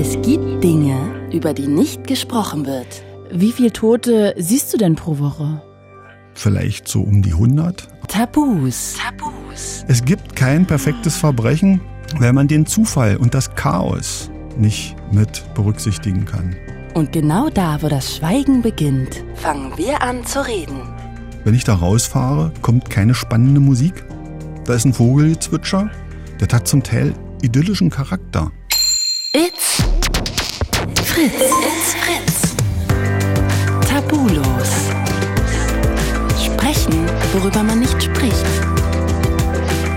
Es gibt Dinge, über die nicht gesprochen wird. Wie viele Tote siehst du denn pro Woche? Vielleicht so um die 100. Tabus. Tabus. Es gibt kein perfektes Verbrechen, weil man den Zufall und das Chaos nicht mit berücksichtigen kann. Und genau da, wo das Schweigen beginnt, fangen wir an zu reden. Wenn ich da rausfahre, kommt keine spannende Musik. Da ist ein Vogelgezwitscher, der hat zum Teil idyllischen Charakter. Fritz. It's Fritz. Tabulos. Sprechen, worüber man nicht spricht.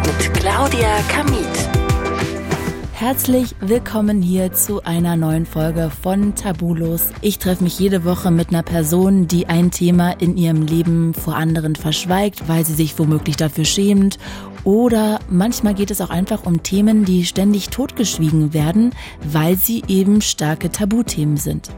Mit Claudia Kamit. Herzlich willkommen hier zu einer neuen Folge von Tabulos. Ich treffe mich jede Woche mit einer Person, die ein Thema in ihrem Leben vor anderen verschweigt, weil sie sich womöglich dafür schämt. Oder manchmal geht es auch einfach um Themen, die ständig totgeschwiegen werden, weil sie eben starke Tabuthemen sind.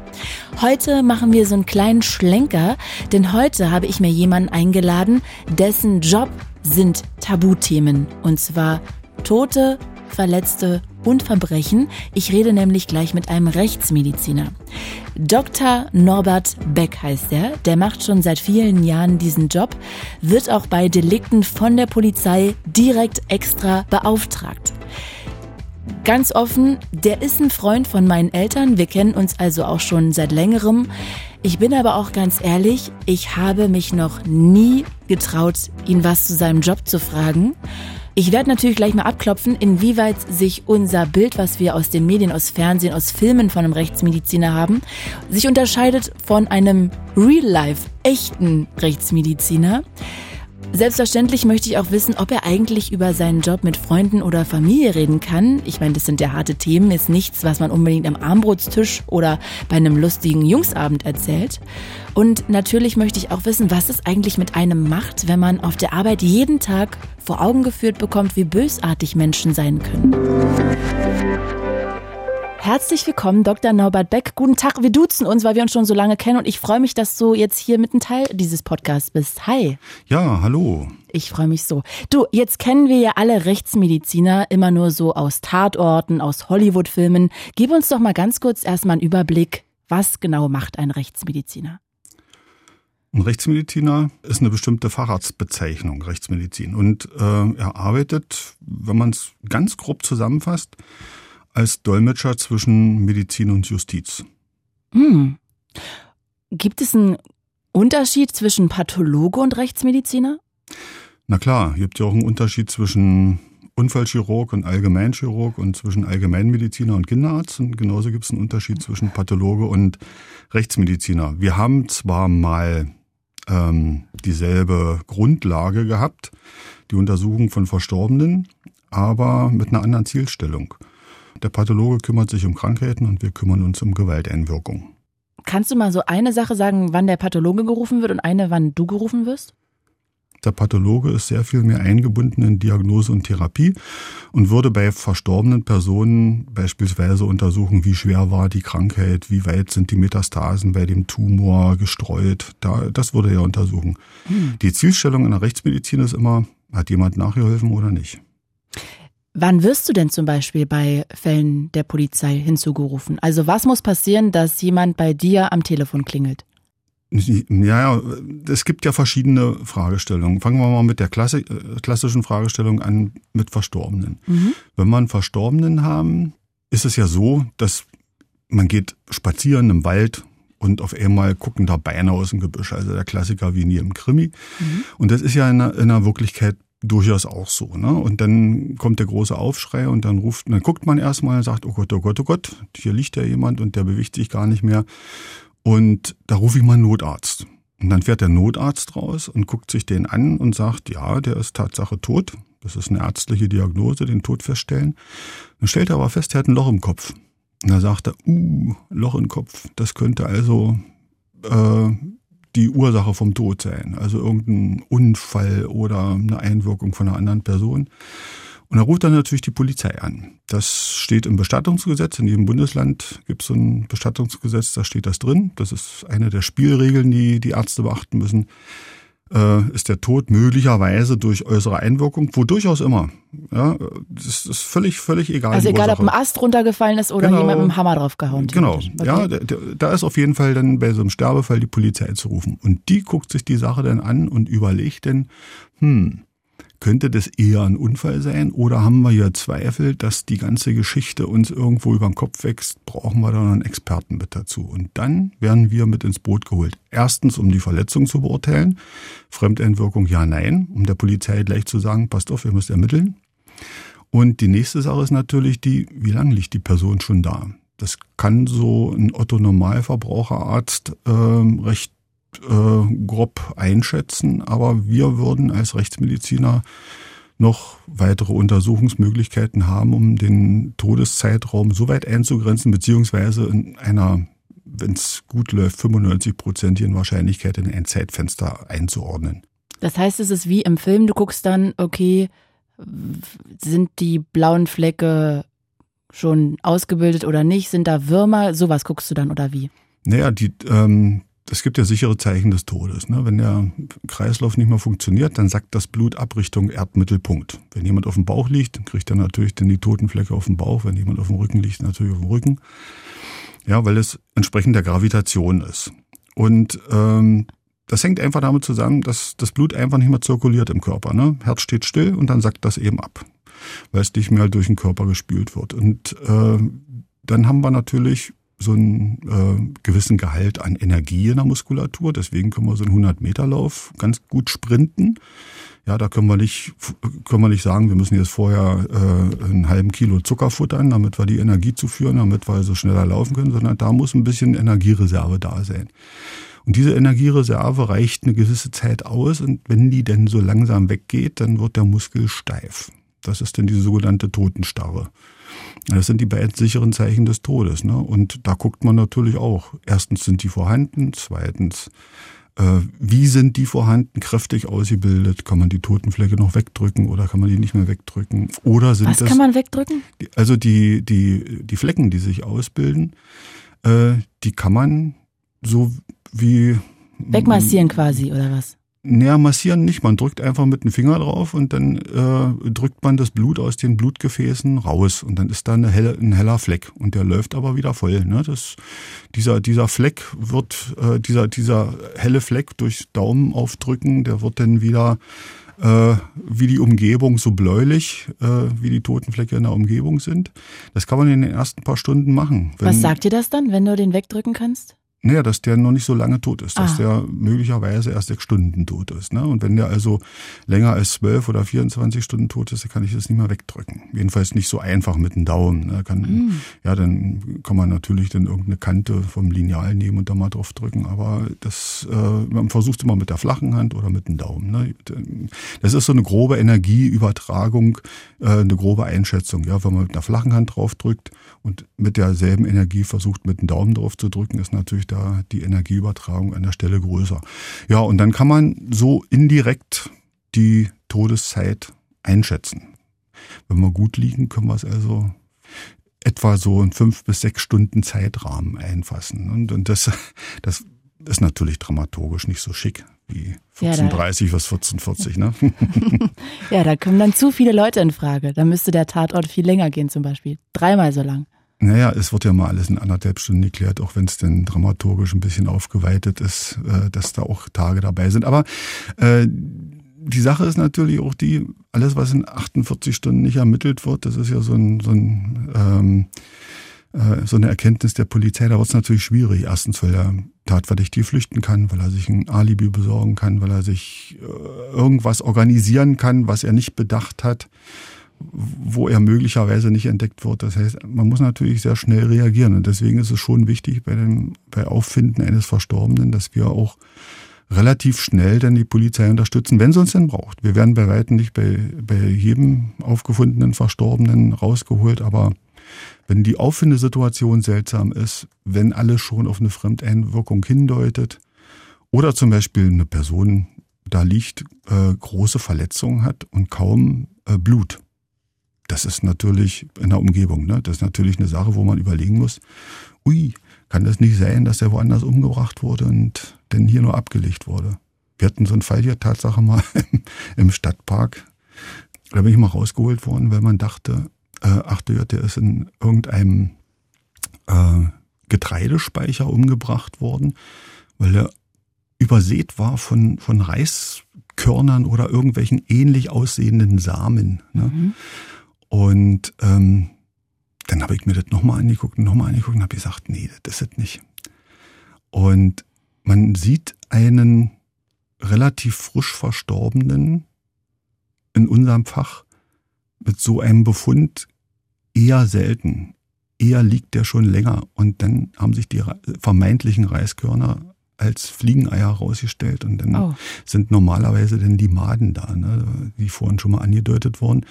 Heute machen wir so einen kleinen Schlenker, denn heute habe ich mir jemanden eingeladen, dessen Job sind Tabuthemen. Und zwar Tote, Verletzte und Verbrechen. Ich rede nämlich gleich mit einem Rechtsmediziner. Dr. Norbert Beck heißt er. Der macht schon seit vielen Jahren diesen Job, wird auch bei Delikten von der Polizei direkt extra beauftragt. Ganz offen, der ist ein Freund von meinen Eltern. Wir kennen uns also auch schon seit längerem. Ich bin aber auch ganz ehrlich, ich habe mich noch nie getraut, ihn was zu seinem Job zu fragen. Ich werde natürlich gleich mal abklopfen, inwieweit sich unser Bild, was wir aus den Medien, aus Fernsehen, aus Filmen von einem Rechtsmediziner haben, sich unterscheidet von einem real-life, echten Rechtsmediziner. Selbstverständlich möchte ich auch wissen, ob er eigentlich über seinen Job mit Freunden oder Familie reden kann. Ich meine, das sind ja harte Themen, ist nichts, was man unbedingt am Armbrotstisch oder bei einem lustigen Jungsabend erzählt. Und natürlich möchte ich auch wissen, was es eigentlich mit einem macht, wenn man auf der Arbeit jeden Tag vor Augen geführt bekommt, wie bösartig Menschen sein können. Herzlich willkommen, Dr. Norbert Beck. Guten Tag. Wir duzen uns, weil wir uns schon so lange kennen und ich freue mich, dass du jetzt hier mit ein Teil dieses Podcasts bist. Hi. Ja, hallo. Ich freue mich so. Du, jetzt kennen wir ja alle Rechtsmediziner immer nur so aus Tatorten, aus Hollywood-Filmen. Gib uns doch mal ganz kurz erstmal einen Überblick. Was genau macht ein Rechtsmediziner? Ein Rechtsmediziner ist eine bestimmte Facharztbezeichnung, Rechtsmedizin. Und äh, er arbeitet, wenn man es ganz grob zusammenfasst, als Dolmetscher zwischen Medizin und Justiz. Hm. Gibt es einen Unterschied zwischen Pathologe und Rechtsmediziner? Na klar, gibt ja auch einen Unterschied zwischen Unfallchirurg und Allgemeinchirurg und zwischen Allgemeinmediziner und Kinderarzt. Und genauso gibt es einen Unterschied zwischen Pathologe und Rechtsmediziner. Wir haben zwar mal ähm, dieselbe Grundlage gehabt, die Untersuchung von Verstorbenen, aber mit einer anderen Zielstellung. Der Pathologe kümmert sich um Krankheiten und wir kümmern uns um Gewalteinwirkung. Kannst du mal so eine Sache sagen, wann der Pathologe gerufen wird und eine, wann du gerufen wirst? Der Pathologe ist sehr viel mehr eingebunden in Diagnose und Therapie und würde bei verstorbenen Personen beispielsweise untersuchen, wie schwer war die Krankheit, wie weit sind die Metastasen bei dem Tumor gestreut. Da, das würde er untersuchen. Hm. Die Zielstellung in der Rechtsmedizin ist immer, hat jemand nachgeholfen oder nicht. Wann wirst du denn zum Beispiel bei Fällen der Polizei hinzugerufen? Also was muss passieren, dass jemand bei dir am Telefon klingelt? Ja, es gibt ja verschiedene Fragestellungen. Fangen wir mal mit der äh, klassischen Fragestellung an mit Verstorbenen. Mhm. Wenn einen Verstorbenen haben, ist es ja so, dass man geht spazieren im Wald und auf einmal gucken da Beine aus dem Gebüsch. Also der Klassiker wie nie im Krimi. Mhm. Und das ist ja in der, in der Wirklichkeit durchaus auch so. Ne? Und dann kommt der große Aufschrei und dann ruft, dann guckt man erstmal und sagt, oh Gott, oh Gott, oh Gott, hier liegt ja jemand und der bewegt sich gar nicht mehr. Und da rufe ich mal einen Notarzt. Und dann fährt der Notarzt raus und guckt sich den an und sagt, ja, der ist Tatsache tot. Das ist eine ärztliche Diagnose, den Tod feststellen. Dann stellt er aber fest, er hat ein Loch im Kopf. Und dann sagt er, uh, Loch im Kopf. Das könnte also äh, die Ursache vom Tod sein. Also irgendein Unfall oder eine Einwirkung von einer anderen Person. Und da ruft dann natürlich die Polizei an. Das steht im Bestattungsgesetz. In jedem Bundesland gibt es so ein Bestattungsgesetz, da steht das drin. Das ist eine der Spielregeln, die die Ärzte beachten müssen. Äh, ist der Tod möglicherweise durch äußere Einwirkung, wo durchaus immer. Ja, das ist völlig, völlig egal. Also egal, ob ein Ast runtergefallen ist oder genau, jemand mit dem Hammer draufgehauen. Genau, okay. ja, da, da ist auf jeden Fall dann bei so einem Sterbefall die Polizei zu rufen. Und die guckt sich die Sache dann an und überlegt dann, hm, könnte das eher ein Unfall sein oder haben wir hier Zweifel, dass die ganze Geschichte uns irgendwo über den Kopf wächst? Brauchen wir da noch einen Experten mit dazu? Und dann werden wir mit ins Boot geholt. Erstens, um die Verletzung zu beurteilen. Fremdeinwirkung ja, nein. Um der Polizei gleich zu sagen, passt auf, ihr müsst ermitteln. Und die nächste Sache ist natürlich die, wie lange liegt die Person schon da? Das kann so ein Otto-Normalverbraucherarzt äh, recht äh, grob einschätzen, aber wir würden als Rechtsmediziner noch weitere Untersuchungsmöglichkeiten haben, um den Todeszeitraum so weit einzugrenzen, beziehungsweise in einer, wenn es gut läuft, 95-prozentigen Wahrscheinlichkeit in ein Zeitfenster einzuordnen. Das heißt, es ist wie im Film, du guckst dann, okay, sind die blauen Flecke schon ausgebildet oder nicht? Sind da Würmer? Sowas guckst du dann oder wie? Naja, die, ähm, es gibt ja sichere Zeichen des Todes. Ne? Wenn der Kreislauf nicht mehr funktioniert, dann sackt das Blut ab Richtung Erdmittelpunkt. Wenn jemand auf dem Bauch liegt, kriegt er natürlich dann die Totenflecke auf dem Bauch. Wenn jemand auf dem Rücken liegt, natürlich auf dem Rücken. Ja, weil es entsprechend der Gravitation ist. Und ähm, das hängt einfach damit zusammen, dass das Blut einfach nicht mehr zirkuliert im Körper. Ne? Herz steht still und dann sackt das eben ab, weil es nicht mehr durch den Körper gespült wird. Und äh, dann haben wir natürlich so einen äh, gewissen Gehalt an Energie in der Muskulatur. Deswegen können wir so einen 100-Meter-Lauf ganz gut sprinten. Ja, da können wir nicht, können wir nicht sagen, wir müssen jetzt vorher äh, einen halben Kilo Zucker futtern, damit wir die Energie zuführen, damit wir so schneller laufen können, sondern da muss ein bisschen Energiereserve da sein. Und diese Energiereserve reicht eine gewisse Zeit aus und wenn die denn so langsam weggeht, dann wird der Muskel steif. Das ist dann diese sogenannte Totenstarre. Das sind die beiden sicheren Zeichen des Todes. Ne? Und da guckt man natürlich auch. Erstens sind die vorhanden, zweitens äh, wie sind die vorhanden, kräftig ausgebildet? Kann man die Totenflecke noch wegdrücken oder kann man die nicht mehr wegdrücken? Oder sind Was das, kann man wegdrücken? Also die, die, die Flecken, die sich ausbilden, äh, die kann man so wie Wegmassieren quasi, oder was? Näher massieren nicht, man drückt einfach mit dem Finger drauf und dann äh, drückt man das Blut aus den Blutgefäßen raus und dann ist da eine helle, ein heller Fleck und der läuft aber wieder voll. Ne? Das, dieser, dieser Fleck wird, äh, dieser, dieser helle Fleck durch Daumen aufdrücken, der wird dann wieder äh, wie die Umgebung so bläulich, äh, wie die Totenflecke in der Umgebung sind. Das kann man in den ersten paar Stunden machen. Was sagt dir das dann, wenn du den wegdrücken kannst? Naja, dass der noch nicht so lange tot ist, dass ah. der möglicherweise erst sechs Stunden tot ist. Ne? Und wenn der also länger als zwölf oder 24 Stunden tot ist, dann kann ich das nicht mehr wegdrücken. Jedenfalls nicht so einfach mit dem Daumen. Ne? Kann, mm. Ja, dann kann man natürlich dann irgendeine Kante vom Lineal nehmen und da mal drauf drücken. Aber das, äh, man versucht immer mit der flachen Hand oder mit dem Daumen. Ne? Das ist so eine grobe Energieübertragung, äh, eine grobe Einschätzung. Ja, wenn man mit einer flachen Hand drauf drückt und mit derselben Energie versucht, mit dem Daumen drauf zu drücken, ist natürlich da die Energieübertragung an der Stelle größer. Ja, und dann kann man so indirekt die Todeszeit einschätzen. Wenn wir gut liegen, können wir es also etwa so in fünf bis sechs Stunden Zeitrahmen einfassen. Und, und das, das ist natürlich dramaturgisch nicht so schick wie 14.30 ja, bis 14.40, ne? ja, da kommen dann zu viele Leute in Frage. Da müsste der Tatort viel länger gehen zum Beispiel. Dreimal so lang. Naja, es wird ja mal alles in anderthalb Stunden geklärt, auch wenn es denn dramaturgisch ein bisschen aufgeweitet ist, äh, dass da auch Tage dabei sind. Aber äh, die Sache ist natürlich auch die, alles, was in 48 Stunden nicht ermittelt wird, das ist ja so ein, so ein ähm, äh, so eine Erkenntnis der Polizei, da wird es natürlich schwierig. Erstens, weil der Tatverdächtige flüchten kann, weil er sich ein Alibi besorgen kann, weil er sich äh, irgendwas organisieren kann, was er nicht bedacht hat wo er möglicherweise nicht entdeckt wird. Das heißt, man muss natürlich sehr schnell reagieren. Und deswegen ist es schon wichtig bei dem, bei Auffinden eines Verstorbenen, dass wir auch relativ schnell dann die Polizei unterstützen, wenn sie uns denn braucht. Wir werden bei weitem nicht bei, bei jedem aufgefundenen Verstorbenen rausgeholt, aber wenn die Auffindesituation seltsam ist, wenn alles schon auf eine Fremdeinwirkung hindeutet oder zum Beispiel eine Person da liegt, äh, große Verletzungen hat und kaum äh, Blut, das ist natürlich in der Umgebung, ne? das ist natürlich eine Sache, wo man überlegen muss, ui, kann das nicht sein, dass er woanders umgebracht wurde und denn hier nur abgelegt wurde? wir hatten so einen Fall hier Tatsache mal im Stadtpark. Da bin ich mal rausgeholt worden, weil man dachte, äh, ach der ist in irgendeinem äh, Getreidespeicher umgebracht worden, weil er übersät war von, von Reiskörnern oder irgendwelchen ähnlich aussehenden Samen. Ne? Mhm. Und ähm, dann habe ich mir das nochmal angeguckt und nochmal angeguckt und habe gesagt, nee, das ist es nicht. Und man sieht einen relativ frisch verstorbenen in unserem Fach mit so einem Befund eher selten. Eher liegt der schon länger und dann haben sich die vermeintlichen Reiskörner als Fliegeneier rausgestellt und dann oh. sind normalerweise dann die Maden da, ne, die vorhin schon mal angedeutet wurden.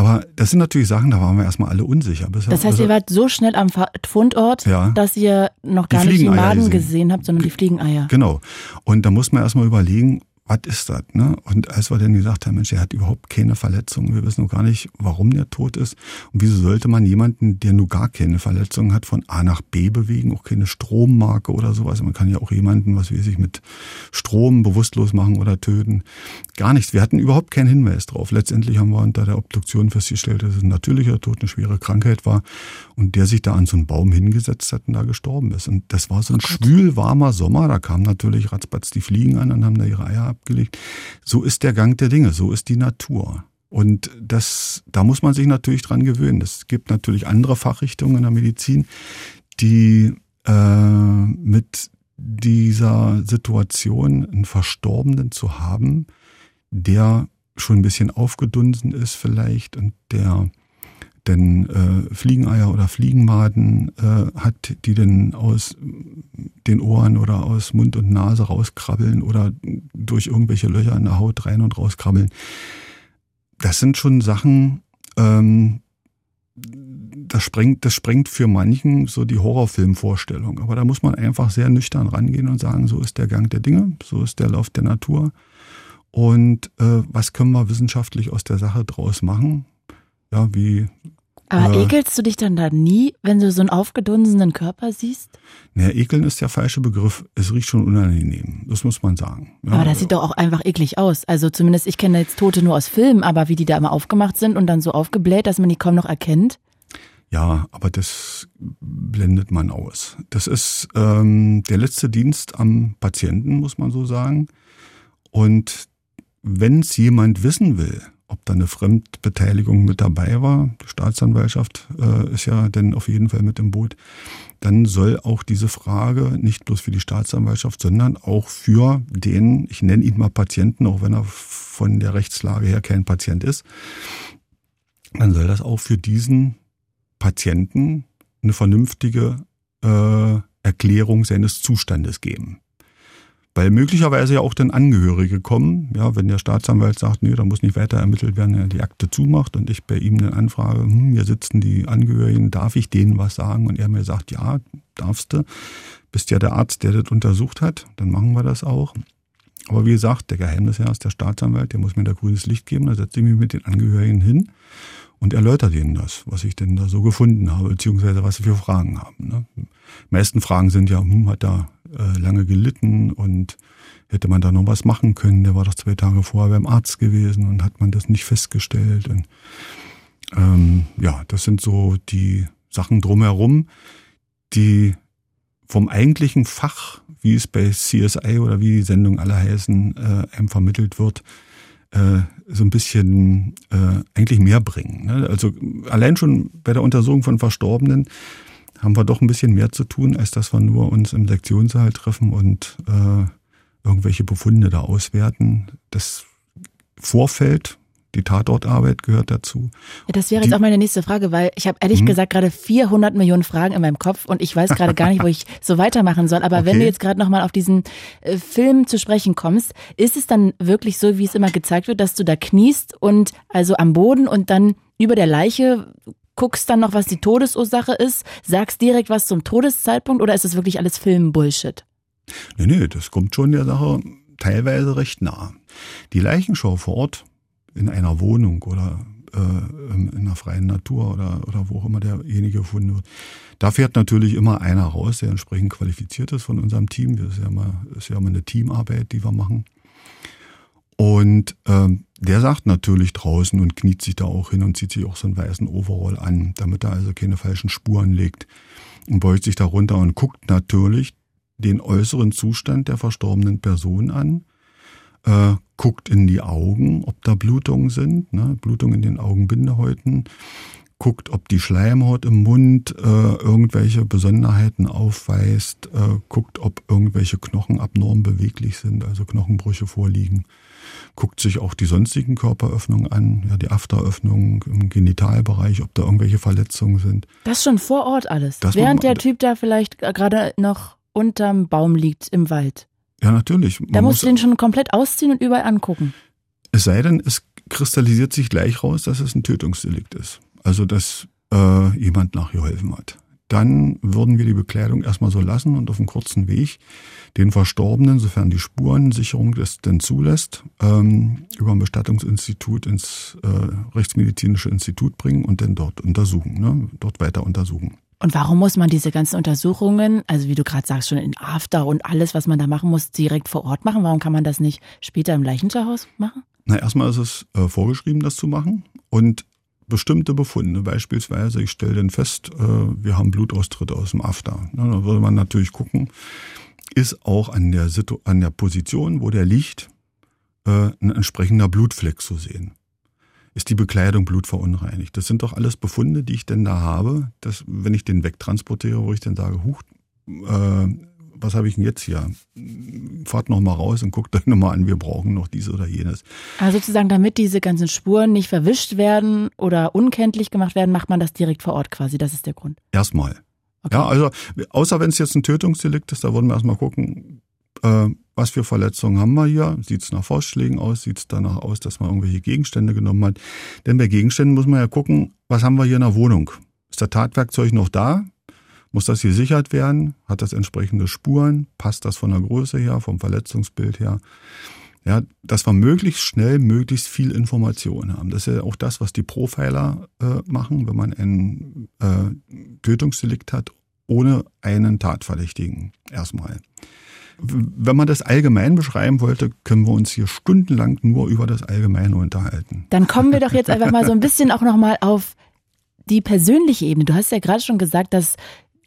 Aber das sind natürlich Sachen, da waren wir erstmal alle unsicher. Bisher, das heißt, ihr wart so schnell am Fundort, ja, dass ihr noch gar nicht die Maden gesehen habt, sondern die Fliegeneier. Genau. Und da muss man erstmal überlegen, was ist das? Ne? Und als wir dann gesagt haben, Mensch, er hat überhaupt keine Verletzungen, wir wissen noch gar nicht, warum der tot ist. Und wieso sollte man jemanden, der nur gar keine Verletzungen hat, von A nach B bewegen, auch keine Strommarke oder sowas. Man kann ja auch jemanden, was weiß ich, mit Strom bewusstlos machen oder töten. Gar nichts. Wir hatten überhaupt keinen Hinweis drauf. Letztendlich haben wir unter der Obduktion festgestellt, dass es ein natürlicher Tod, eine schwere Krankheit war und der sich da an so einen Baum hingesetzt hat und da gestorben ist. Und das war so ein oh schwül warmer Sommer. Da kamen natürlich ratzbatz die Fliegen an und haben da ihre Eier ab abgelegt. So ist der Gang der Dinge, so ist die Natur. Und das, da muss man sich natürlich dran gewöhnen. Es gibt natürlich andere Fachrichtungen in der Medizin, die äh, mit dieser Situation einen Verstorbenen zu haben, der schon ein bisschen aufgedunsen ist vielleicht und der denn äh, Fliegeneier oder Fliegenmaden äh, hat, die denn aus den Ohren oder aus Mund und Nase rauskrabbeln oder durch irgendwelche Löcher in der Haut rein und rauskrabbeln. Das sind schon Sachen, ähm, das sprengt, das sprengt für manchen so die Horrorfilmvorstellung. Aber da muss man einfach sehr nüchtern rangehen und sagen, so ist der Gang der Dinge, so ist der Lauf der Natur. Und äh, was können wir wissenschaftlich aus der Sache draus machen? Ja, wie aber äh, ekelst du dich dann da nie, wenn du so einen aufgedunsenen Körper siehst? Naja, ekeln ist der falsche Begriff. Es riecht schon unangenehm. Das muss man sagen. Ja, aber das sieht doch auch einfach eklig aus. Also zumindest, ich kenne jetzt Tote nur aus Filmen, aber wie die da immer aufgemacht sind und dann so aufgebläht, dass man die kaum noch erkennt. Ja, aber das blendet man aus. Das ist ähm, der letzte Dienst am Patienten, muss man so sagen. Und wenn es jemand wissen will, ob da eine Fremdbeteiligung mit dabei war, die Staatsanwaltschaft äh, ist ja dann auf jeden Fall mit im Boot, dann soll auch diese Frage nicht bloß für die Staatsanwaltschaft, sondern auch für den, ich nenne ihn mal Patienten, auch wenn er von der Rechtslage her kein Patient ist, dann soll das auch für diesen Patienten eine vernünftige äh, Erklärung seines Zustandes geben. Weil möglicherweise ja auch dann Angehörige kommen, ja, wenn der Staatsanwalt sagt, nee, da muss nicht weiter ermittelt werden, er die Akte zumacht und ich bei ihm dann anfrage, hm, hier sitzen die Angehörigen, darf ich denen was sagen? Und er mir sagt, ja, darfst du, bist ja der Arzt, der das untersucht hat, dann machen wir das auch. Aber wie gesagt, der Geheimnisherr ist der Staatsanwalt, der muss mir da grünes Licht geben, da setze ich mich mit den Angehörigen hin und erläutert ihnen das, was ich denn da so gefunden habe, beziehungsweise was sie für Fragen haben. Ne? Die meisten Fragen sind ja, hm, hat da äh, lange gelitten und hätte man da noch was machen können? Der war doch zwei Tage vorher beim Arzt gewesen und hat man das nicht festgestellt. Und ähm, ja, das sind so die Sachen drumherum, die vom eigentlichen Fach, wie es bei CSI oder wie die Sendungen alle heißen, äh, einem vermittelt wird, äh, so ein bisschen äh, eigentlich mehr bringen. Ne? Also allein schon bei der Untersuchung von Verstorbenen haben wir doch ein bisschen mehr zu tun, als dass wir nur uns im Lektionssaal treffen und äh, irgendwelche Befunde da auswerten. Das Vorfeld die Tatortarbeit gehört dazu. Ja, das wäre jetzt auch meine nächste Frage, weil ich habe ehrlich mhm. gesagt gerade 400 Millionen Fragen in meinem Kopf und ich weiß gerade gar nicht, wo ich so weitermachen soll. Aber okay. wenn du jetzt gerade nochmal auf diesen äh, Film zu sprechen kommst, ist es dann wirklich so, wie es immer gezeigt wird, dass du da kniest und also am Boden und dann über der Leiche guckst dann noch, was die Todesursache ist, sagst direkt was zum Todeszeitpunkt oder ist es wirklich alles Film-Bullshit? Nee, nee, das kommt schon der Sache teilweise recht nah. Die Leichenschau vor Ort in einer Wohnung oder äh, in einer freien Natur oder, oder wo auch immer derjenige gefunden wird. Da fährt natürlich immer einer raus, der entsprechend qualifiziert ist von unserem Team. Das ist ja immer, ist ja immer eine Teamarbeit, die wir machen. Und ähm, der sagt natürlich draußen und kniet sich da auch hin und zieht sich auch so einen weißen Overall an, damit er also keine falschen Spuren legt und beugt sich da runter und guckt natürlich den äußeren Zustand der verstorbenen Person an, äh, guckt in die Augen, ob da Blutungen sind, ne, Blutung in den Augenbindehäuten, guckt, ob die Schleimhaut im Mund äh, irgendwelche Besonderheiten aufweist, äh, guckt, ob irgendwelche Knochen abnorm beweglich sind, also Knochenbrüche vorliegen, guckt sich auch die sonstigen Körperöffnungen an, ja, die Afteröffnungen im Genitalbereich, ob da irgendwelche Verletzungen sind. Das schon vor Ort alles. Das Während der Typ da vielleicht gerade noch unterm Baum liegt im Wald. Ja, natürlich. Man da musst muss du den schon komplett ausziehen und überall angucken. Es sei denn, es kristallisiert sich gleich raus, dass es ein Tötungsdelikt ist also dass äh, jemand nachgeholfen hat. Dann würden wir die Bekleidung erstmal so lassen und auf einem kurzen Weg den Verstorbenen, sofern die Spurensicherung das denn zulässt, ähm, über ein Bestattungsinstitut ins äh, Rechtsmedizinische Institut bringen und dann dort untersuchen, ne? dort weiter untersuchen. Und warum muss man diese ganzen Untersuchungen, also wie du gerade sagst, schon in After und alles, was man da machen muss, direkt vor Ort machen? Warum kann man das nicht später im Leichenschauhaus machen? Na, erstmal ist es äh, vorgeschrieben, das zu machen. Und bestimmte Befunde. Beispielsweise, ich stelle dann fest, äh, wir haben Blutaustritte aus dem After. Da würde man natürlich gucken, ist auch an der, Situ an der Position, wo der liegt, äh, ein entsprechender Blutfleck zu sehen. Ist die Bekleidung blutverunreinigt? Das sind doch alles Befunde, die ich denn da habe, dass, wenn ich den wegtransportiere, wo ich dann sage, huch, äh, was habe ich denn jetzt hier? Fahrt noch mal raus und guckt euch noch mal an, wir brauchen noch dies oder jenes. Also sozusagen, damit diese ganzen Spuren nicht verwischt werden oder unkenntlich gemacht werden, macht man das direkt vor Ort quasi. Das ist der Grund. Erstmal. Okay. Ja, also außer wenn es jetzt ein Tötungsdelikt ist, da würden wir erstmal gucken, äh, was für Verletzungen haben wir hier? Sieht es nach Faustschlägen aus? Sieht es danach aus, dass man irgendwelche Gegenstände genommen hat? Denn bei Gegenständen muss man ja gucken, was haben wir hier in der Wohnung? Ist der Tatwerkzeug noch da? Muss das gesichert werden? Hat das entsprechende Spuren? Passt das von der Größe her, vom Verletzungsbild her? Ja, dass wir möglichst schnell möglichst viel Information haben. Das ist ja auch das, was die Profiler äh, machen, wenn man ein äh, Tötungsdelikt hat, ohne einen Tatverdächtigen erstmal. Wenn man das allgemein beschreiben wollte, können wir uns hier stundenlang nur über das Allgemeine unterhalten. Dann kommen wir doch jetzt einfach mal so ein bisschen auch nochmal auf die persönliche Ebene. Du hast ja gerade schon gesagt, dass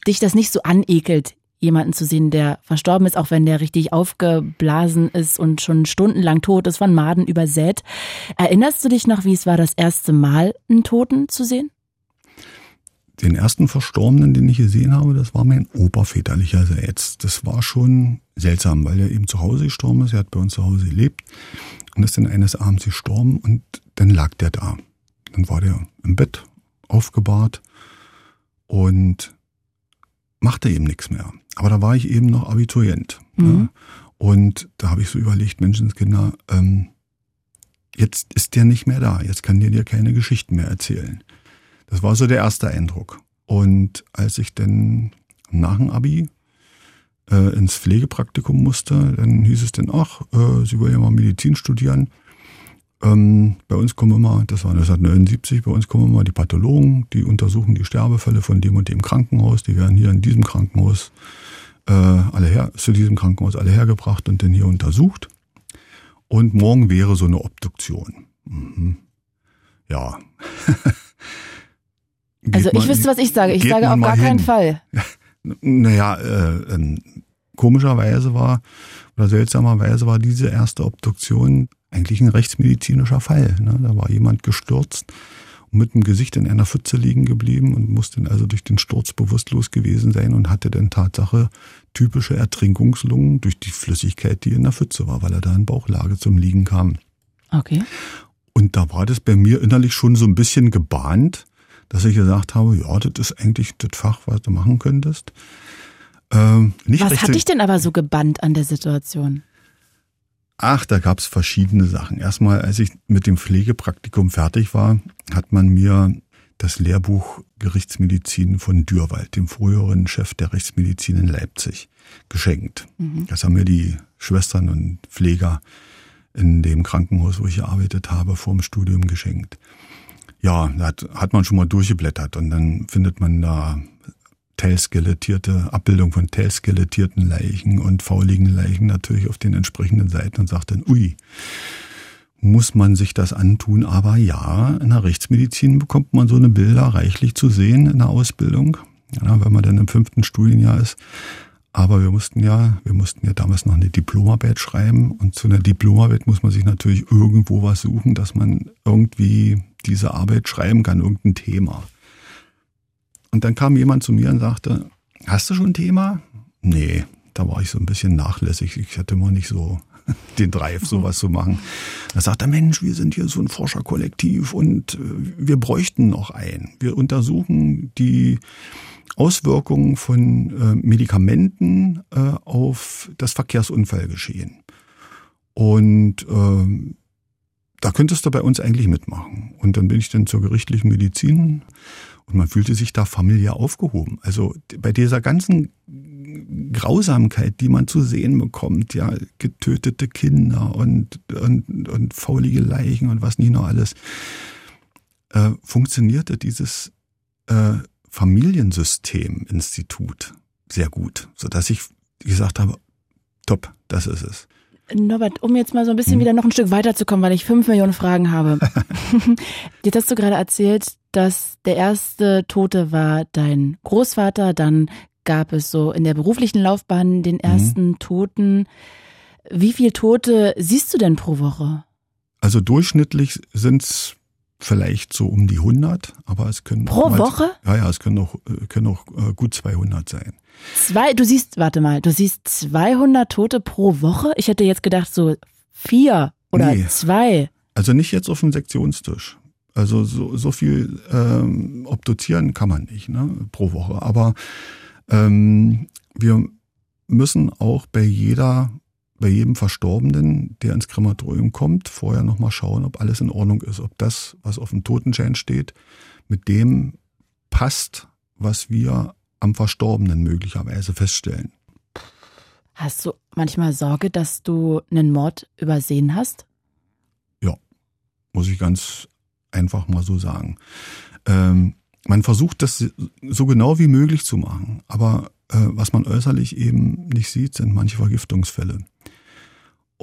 dich das nicht so anekelt, jemanden zu sehen, der verstorben ist, auch wenn der richtig aufgeblasen ist und schon stundenlang tot ist, von Maden übersät. Erinnerst du dich noch, wie es war, das erste Mal einen Toten zu sehen? Den ersten Verstorbenen, den ich gesehen habe, das war mein Opa väterlicherseits. Das war schon seltsam, weil er eben zu Hause gestorben ist. Er hat bei uns zu Hause gelebt und ist dann eines Abends gestorben und dann lag der da. Dann war der im Bett aufgebahrt und machte eben nichts mehr. Aber da war ich eben noch Abiturient. Mhm. Ne? Und da habe ich so überlegt, Menschenskinder, ähm, jetzt ist der nicht mehr da. Jetzt kann der dir keine Geschichten mehr erzählen. Das war so der erste Eindruck. Und als ich dann nach dem Abi äh, ins Pflegepraktikum musste, dann hieß es dann, ach, äh, Sie wollen ja mal Medizin studieren. Ähm, bei uns kommen immer, das war 1979, bei uns kommen immer die Pathologen, die untersuchen die Sterbefälle von dem und dem Krankenhaus. Die werden hier in diesem Krankenhaus äh, alle her, zu diesem Krankenhaus alle hergebracht und dann hier untersucht. Und morgen wäre so eine Obduktion. Mhm. Ja. also ich wüsste, was ich sage. Ich sage auf gar hin. keinen Fall. Naja, äh, äh, komischerweise war, oder seltsamerweise war diese erste Obduktion eigentlich ein rechtsmedizinischer Fall. Ne? Da war jemand gestürzt und mit dem Gesicht in einer Pfütze liegen geblieben und musste also durch den Sturz bewusstlos gewesen sein und hatte dann Tatsache typische Ertrinkungslungen durch die Flüssigkeit, die in der Pfütze war, weil er da in Bauchlage zum Liegen kam. Okay. Und da war das bei mir innerlich schon so ein bisschen gebahnt, dass ich gesagt habe, ja, das ist eigentlich das Fach, was du machen könntest. Ähm, was hat dich denn aber so gebannt an der Situation? Ach, da gab's verschiedene Sachen. Erstmal, als ich mit dem Pflegepraktikum fertig war, hat man mir das Lehrbuch Gerichtsmedizin von Dürwald, dem früheren Chef der Rechtsmedizin in Leipzig, geschenkt. Mhm. Das haben mir die Schwestern und Pfleger in dem Krankenhaus, wo ich gearbeitet habe, vor dem Studium geschenkt. Ja, da hat, hat man schon mal durchgeblättert und dann findet man da teilskelettierte Abbildung von teilskelettierten Leichen und fauligen Leichen natürlich auf den entsprechenden Seiten und sagt dann, ui, muss man sich das antun. Aber ja, in der Rechtsmedizin bekommt man so eine Bilder reichlich zu sehen in der Ausbildung, ja, wenn man dann im fünften Studienjahr ist. Aber wir mussten ja, wir mussten ja damals noch eine Diplomarbeit schreiben und zu einer Diplomarbeit muss man sich natürlich irgendwo was suchen, dass man irgendwie diese Arbeit schreiben kann, irgendein Thema. Und dann kam jemand zu mir und sagte, hast du schon ein Thema? Nee, da war ich so ein bisschen nachlässig. Ich hatte immer nicht so den Drive, sowas zu machen. Da sagt er, Mensch, wir sind hier so ein Forscherkollektiv und äh, wir bräuchten noch einen. Wir untersuchen die Auswirkungen von äh, Medikamenten äh, auf das Verkehrsunfallgeschehen. Und äh, da könntest du bei uns eigentlich mitmachen. Und dann bin ich dann zur gerichtlichen Medizin und man fühlte sich da familiär aufgehoben. Also bei dieser ganzen Grausamkeit, die man zu sehen bekommt, ja, getötete Kinder und, und, und faulige Leichen und was nicht noch alles, äh, funktionierte dieses äh, Familiensystem-Institut sehr gut, sodass ich gesagt habe, top, das ist es. Norbert, um jetzt mal so ein bisschen wieder noch ein Stück weiterzukommen, weil ich fünf Millionen Fragen habe. jetzt hast du gerade erzählt, dass der erste Tote war dein Großvater, dann gab es so in der beruflichen Laufbahn den mhm. ersten mhm. Toten. Wie viele Tote siehst du denn pro Woche? Also durchschnittlich sind es vielleicht so um die 100, aber es können pro mal, Woche? Ja, ja, es können auch, äh, können auch äh, gut 200 sein. Zwei, du siehst, warte mal, du siehst 200 Tote pro Woche? Ich hätte jetzt gedacht so vier oder nee. zwei. Also nicht jetzt auf dem Sektionstisch. Also so, so viel ähm, obduzieren kann man nicht ne, pro Woche. Aber ähm, wir müssen auch bei jeder bei jedem Verstorbenen, der ins Krematorium kommt, vorher nochmal schauen, ob alles in Ordnung ist, ob das, was auf dem Totenschein steht, mit dem passt, was wir am Verstorbenen möglicherweise feststellen. Hast du manchmal Sorge, dass du einen Mord übersehen hast? Ja, muss ich ganz einfach mal so sagen. Ähm, man versucht das so genau wie möglich zu machen, aber äh, was man äußerlich eben nicht sieht, sind manche Vergiftungsfälle.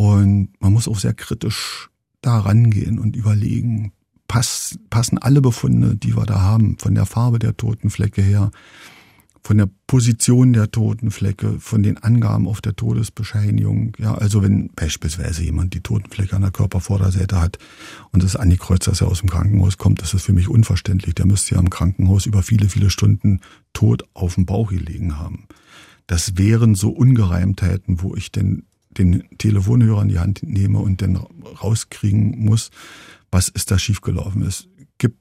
Und man muss auch sehr kritisch da rangehen und überlegen, pass, passen alle Befunde, die wir da haben, von der Farbe der Totenflecke her, von der Position der Totenflecke, von den Angaben auf der Todesbescheinigung. Ja, also wenn beispielsweise jemand die Totenflecke an der Körpervorderseite hat und es angekreuzt, dass er aus dem Krankenhaus kommt, das ist für mich unverständlich. Der müsste ja im Krankenhaus über viele, viele Stunden tot auf dem Bauch gelegen haben. Das wären so Ungereimtheiten, wo ich denn den Telefonhörer in die Hand nehme und dann rauskriegen muss, was ist da schiefgelaufen. Es gibt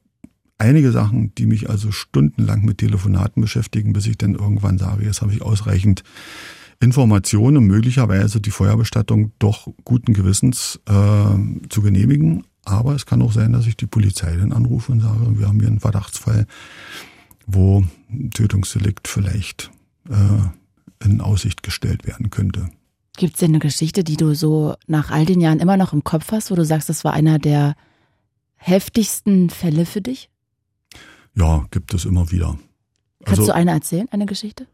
einige Sachen, die mich also stundenlang mit Telefonaten beschäftigen, bis ich dann irgendwann sage, jetzt habe ich ausreichend Informationen, möglicherweise die Feuerbestattung doch guten Gewissens äh, zu genehmigen. Aber es kann auch sein, dass ich die Polizei dann anrufe und sage, wir haben hier einen Verdachtsfall, wo ein Tötungsdelikt vielleicht äh, in Aussicht gestellt werden könnte. Gibt es denn eine Geschichte, die du so nach all den Jahren immer noch im Kopf hast, wo du sagst, das war einer der heftigsten Fälle für dich? Ja, gibt es immer wieder. Kannst also, du eine erzählen, eine Geschichte?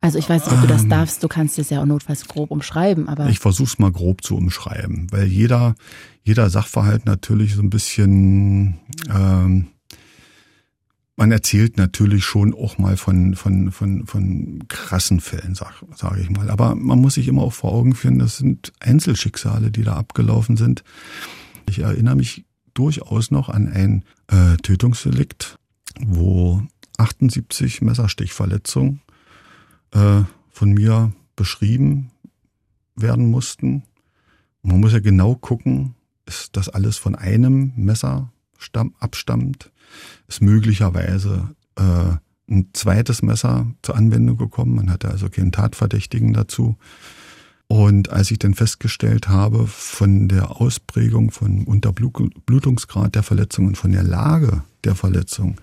Also ich weiß nicht, ob du das ähm, darfst, du kannst es ja auch notfalls grob umschreiben, aber. Ich versuche es mal grob zu umschreiben, weil jeder, jeder Sachverhalt natürlich so ein bisschen ähm, man erzählt natürlich schon auch mal von, von, von, von krassen Fällen, sage sag ich mal. Aber man muss sich immer auch vor Augen führen, das sind Einzelschicksale, die da abgelaufen sind. Ich erinnere mich durchaus noch an ein äh, Tötungsdelikt, wo 78 Messerstichverletzungen äh, von mir beschrieben werden mussten. man muss ja genau gucken, ist das alles von einem Messer abstammt? Ist möglicherweise äh, ein zweites Messer zur Anwendung gekommen. Man hatte also keinen Tatverdächtigen dazu. Und als ich dann festgestellt habe, von der Ausprägung, von Unterblutungsgrad der Verletzung und von der Lage der Verletzung,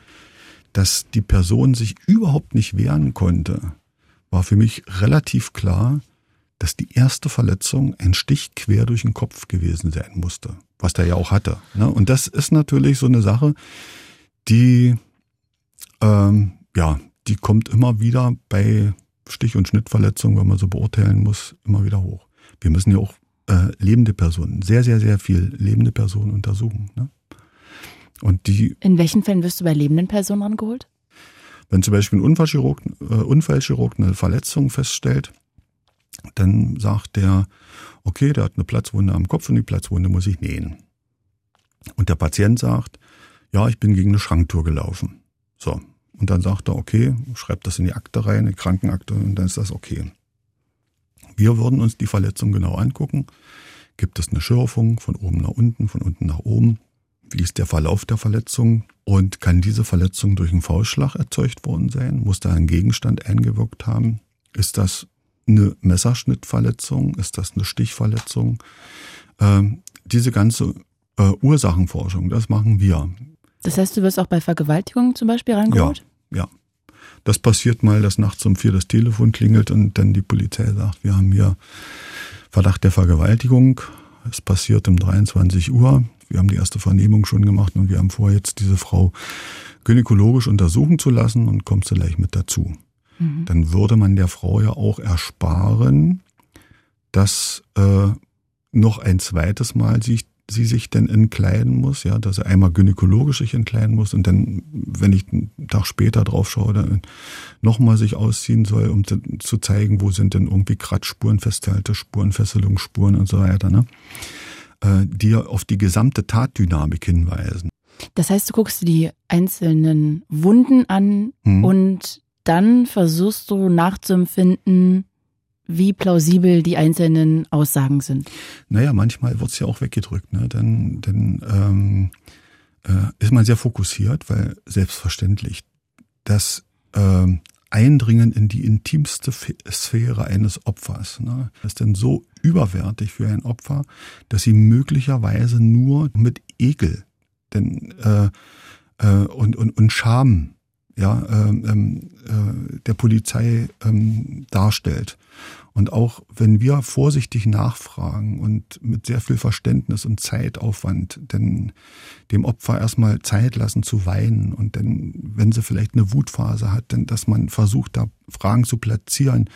dass die Person sich überhaupt nicht wehren konnte, war für mich relativ klar, dass die erste Verletzung ein Stich quer durch den Kopf gewesen sein musste, was der ja auch hatte. Ne? Und das ist natürlich so eine Sache, die, ähm, ja, die kommt immer wieder bei Stich- und Schnittverletzungen, wenn man so beurteilen muss, immer wieder hoch. Wir müssen ja auch äh, lebende Personen, sehr, sehr, sehr viel lebende Personen untersuchen. Ne? Und die. In welchen Fällen wirst du bei lebenden Personen rangeholt? Wenn zum Beispiel ein Unfallchirurg, äh, Unfallchirurg eine Verletzung feststellt, dann sagt der, okay, der hat eine Platzwunde am Kopf und die Platzwunde muss ich nähen. Und der Patient sagt, ja, ich bin gegen eine Schranktour gelaufen. So. Und dann sagt er, okay, schreibt das in die Akte rein, eine Krankenakte, und dann ist das okay. Wir würden uns die Verletzung genau angucken. Gibt es eine Schürfung von oben nach unten, von unten nach oben? Wie ist der Verlauf der Verletzung? Und kann diese Verletzung durch einen Faustschlag erzeugt worden sein? Muss da ein Gegenstand eingewirkt haben? Ist das eine Messerschnittverletzung? Ist das eine Stichverletzung? Ähm, diese ganze äh, Ursachenforschung, das machen wir. Das heißt, du wirst auch bei Vergewaltigungen zum Beispiel rangeholt? Ja, ja. Das passiert mal, dass nachts um vier das Telefon klingelt und dann die Polizei sagt, wir haben hier Verdacht der Vergewaltigung. Es passiert um 23 Uhr. Wir haben die erste Vernehmung schon gemacht und wir haben vor, jetzt diese Frau gynäkologisch untersuchen zu lassen und kommt sie gleich mit dazu. Mhm. Dann würde man der Frau ja auch ersparen, dass äh, noch ein zweites Mal sich sie sich denn entkleiden muss, ja, dass er einmal gynäkologisch sich entkleiden muss und dann, wenn ich einen Tag später drauf schaue, dann nochmal sich ausziehen soll, um zu zeigen, wo sind denn irgendwie Kratzspuren, festgehaltene Spuren, Fesselungsspuren und so weiter, ne? Äh, die auf die gesamte Tatdynamik hinweisen. Das heißt, du guckst dir die einzelnen Wunden an hm. und dann versuchst du nachzuempfinden, wie plausibel die einzelnen Aussagen sind. Naja, manchmal wird's ja auch weggedrückt. Ne? Dann, dann ähm, äh, ist man sehr fokussiert, weil selbstverständlich das ähm, Eindringen in die intimste Sphäre eines Opfers ne, ist denn so überwertig für ein Opfer, dass sie möglicherweise nur mit Ekel denn, äh, äh, und, und, und Scham ja, ähm, ähm, äh, der Polizei ähm, darstellt. Und auch wenn wir vorsichtig nachfragen und mit sehr viel Verständnis und Zeitaufwand denn dem Opfer erstmal Zeit lassen zu weinen und dann, wenn sie vielleicht eine Wutphase hat, dann, dass man versucht, da Fragen zu platzieren,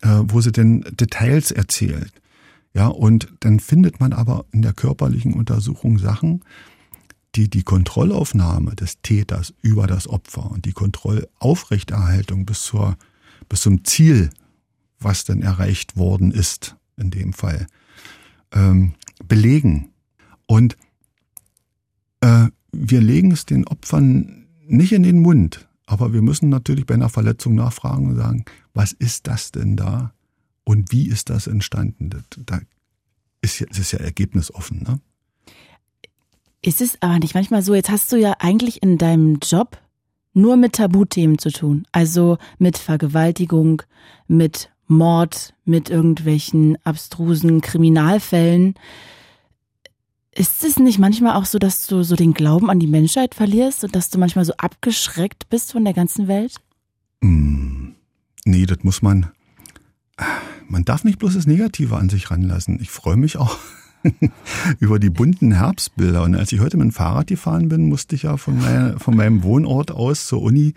äh, wo sie denn Details erzählt. Ja, und dann findet man aber in der körperlichen Untersuchung Sachen, die die Kontrollaufnahme des Täters über das Opfer und die Kontrollaufrechterhaltung bis zur bis zum Ziel, was denn erreicht worden ist, in dem Fall, ähm, belegen. Und äh, wir legen es den Opfern nicht in den Mund, aber wir müssen natürlich bei einer Verletzung nachfragen und sagen, was ist das denn da und wie ist das entstanden? Da ist das ist ja ergebnisoffen. Ne? Ist es aber nicht manchmal so, jetzt hast du ja eigentlich in deinem Job nur mit Tabuthemen zu tun. Also mit Vergewaltigung, mit Mord, mit irgendwelchen abstrusen Kriminalfällen. Ist es nicht manchmal auch so, dass du so den Glauben an die Menschheit verlierst und dass du manchmal so abgeschreckt bist von der ganzen Welt? Mm, nee, das muss man. Man darf nicht bloß das Negative an sich ranlassen. Ich freue mich auch über die bunten Herbstbilder. Und als ich heute mit dem Fahrrad gefahren bin, musste ich ja von, meiner, von meinem Wohnort aus zur Uni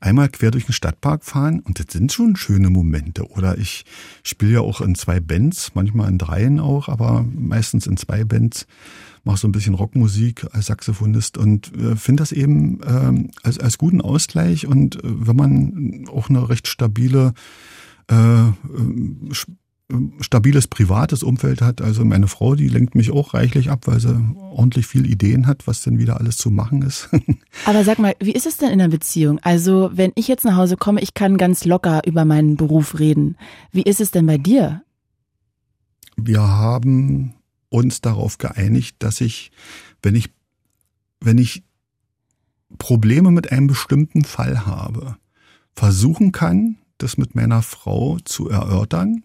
einmal quer durch den Stadtpark fahren. Und das sind schon schöne Momente. Oder ich spiele ja auch in zwei Bands, manchmal in dreien auch, aber meistens in zwei Bands mache so ein bisschen Rockmusik als Saxophonist und äh, finde das eben äh, als, als guten Ausgleich. Und äh, wenn man auch eine recht stabile äh, äh stabiles privates Umfeld hat. Also meine Frau, die lenkt mich auch reichlich ab, weil sie ordentlich viel Ideen hat, was denn wieder alles zu machen ist. Aber sag mal, wie ist es denn in der Beziehung? Also wenn ich jetzt nach Hause komme, ich kann ganz locker über meinen Beruf reden. Wie ist es denn bei dir? Wir haben uns darauf geeinigt, dass ich, wenn ich, wenn ich Probleme mit einem bestimmten Fall habe, versuchen kann, das mit meiner Frau zu erörtern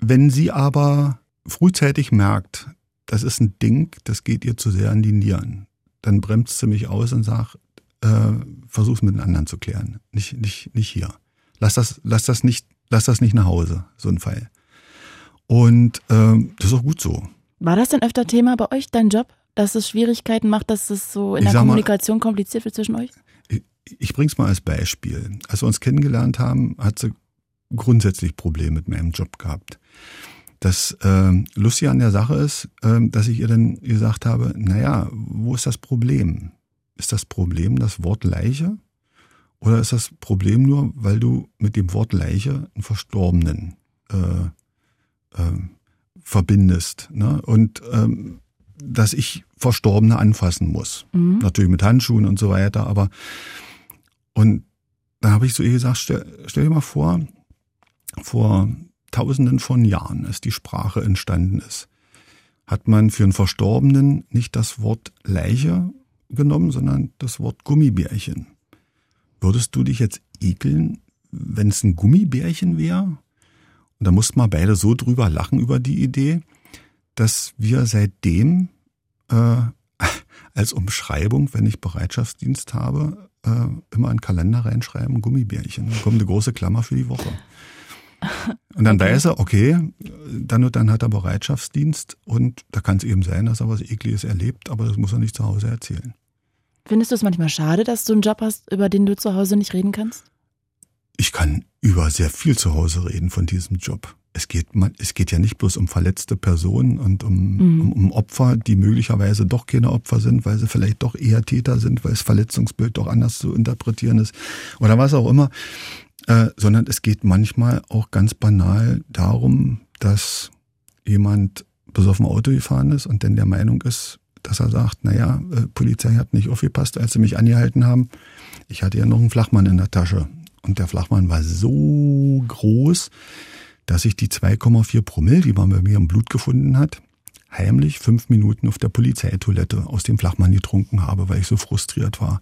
wenn sie aber frühzeitig merkt, das ist ein Ding, das geht ihr zu sehr an die Nieren, dann bremst sie mich aus und sagt, äh, versuch's mit den anderen zu klären, nicht, nicht, nicht hier. Lass das, lass das nicht, lass das nicht nach Hause, so ein Fall. Und äh, das ist auch gut so. War das denn öfter Thema bei euch, dein Job, dass es Schwierigkeiten macht, dass es so in ich der Kommunikation mal, kompliziert wird zwischen euch? Ich, ich bring's mal als Beispiel. Als wir uns kennengelernt haben, hat sie grundsätzlich Probleme mit meinem Job gehabt. Das äh, Lustige an der Sache ist, äh, dass ich ihr dann gesagt habe, naja, wo ist das Problem? Ist das Problem das Wort Leiche? Oder ist das Problem nur, weil du mit dem Wort Leiche einen Verstorbenen äh, äh, verbindest? Ne? Und ähm, dass ich Verstorbene anfassen muss. Mhm. Natürlich mit Handschuhen und so weiter, aber und da habe ich so ihr gesagt, stell, stell dir mal vor, vor Tausenden von Jahren, als die Sprache entstanden ist, hat man für einen Verstorbenen nicht das Wort Leiche genommen, sondern das Wort Gummibärchen. Würdest du dich jetzt ekeln, wenn es ein Gummibärchen wäre? Und da mussten wir beide so drüber lachen über die Idee, dass wir seitdem äh, als Umschreibung, wenn ich Bereitschaftsdienst habe, äh, immer einen Kalender reinschreiben, Gummibärchen. Dann kommt eine große Klammer für die Woche. Und dann okay. weiß er, okay, dann und dann hat er Bereitschaftsdienst und da kann es eben sein, dass er was Ekliges erlebt, aber das muss er nicht zu Hause erzählen. Findest du es manchmal schade, dass du einen Job hast, über den du zu Hause nicht reden kannst? Ich kann über sehr viel zu Hause reden von diesem Job. Es geht, es geht ja nicht bloß um verletzte Personen und um, mhm. um, um Opfer, die möglicherweise doch keine Opfer sind, weil sie vielleicht doch eher Täter sind, weil das Verletzungsbild doch anders zu interpretieren ist oder was auch immer äh, sondern es geht manchmal auch ganz banal darum, dass jemand besoffen Auto gefahren ist und dann der Meinung ist, dass er sagt, naja, äh, Polizei hat nicht aufgepasst, als sie mich angehalten haben. Ich hatte ja noch einen Flachmann in der Tasche. Und der Flachmann war so groß, dass ich die 2,4 Promille, die man bei mir im Blut gefunden hat, heimlich fünf Minuten auf der Polizeitoilette aus dem Flachmann getrunken habe, weil ich so frustriert war.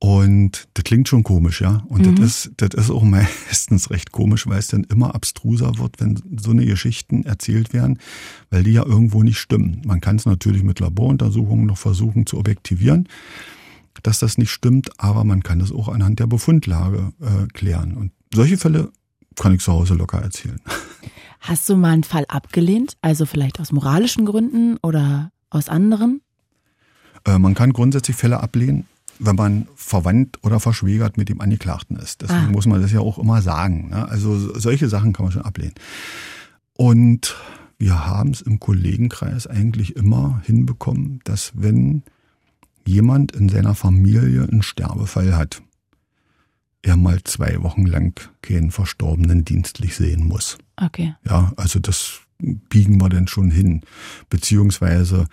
Und das klingt schon komisch, ja. Und mhm. das, ist, das ist auch meistens recht komisch, weil es dann immer abstruser wird, wenn so eine Geschichten erzählt werden, weil die ja irgendwo nicht stimmen. Man kann es natürlich mit Laboruntersuchungen noch versuchen zu objektivieren, dass das nicht stimmt, aber man kann es auch anhand der Befundlage äh, klären. Und solche Fälle kann ich zu Hause locker erzählen. Hast du mal einen Fall abgelehnt? Also vielleicht aus moralischen Gründen oder aus anderen? Äh, man kann grundsätzlich Fälle ablehnen wenn man verwandt oder verschwägert mit dem Angeklagten ist. Deswegen ah. muss man das ja auch immer sagen. Ne? Also solche Sachen kann man schon ablehnen. Und wir haben es im Kollegenkreis eigentlich immer hinbekommen, dass wenn jemand in seiner Familie einen Sterbefall hat, er mal zwei Wochen lang keinen Verstorbenen dienstlich sehen muss. Okay. Ja, also das biegen wir dann schon hin. Beziehungsweise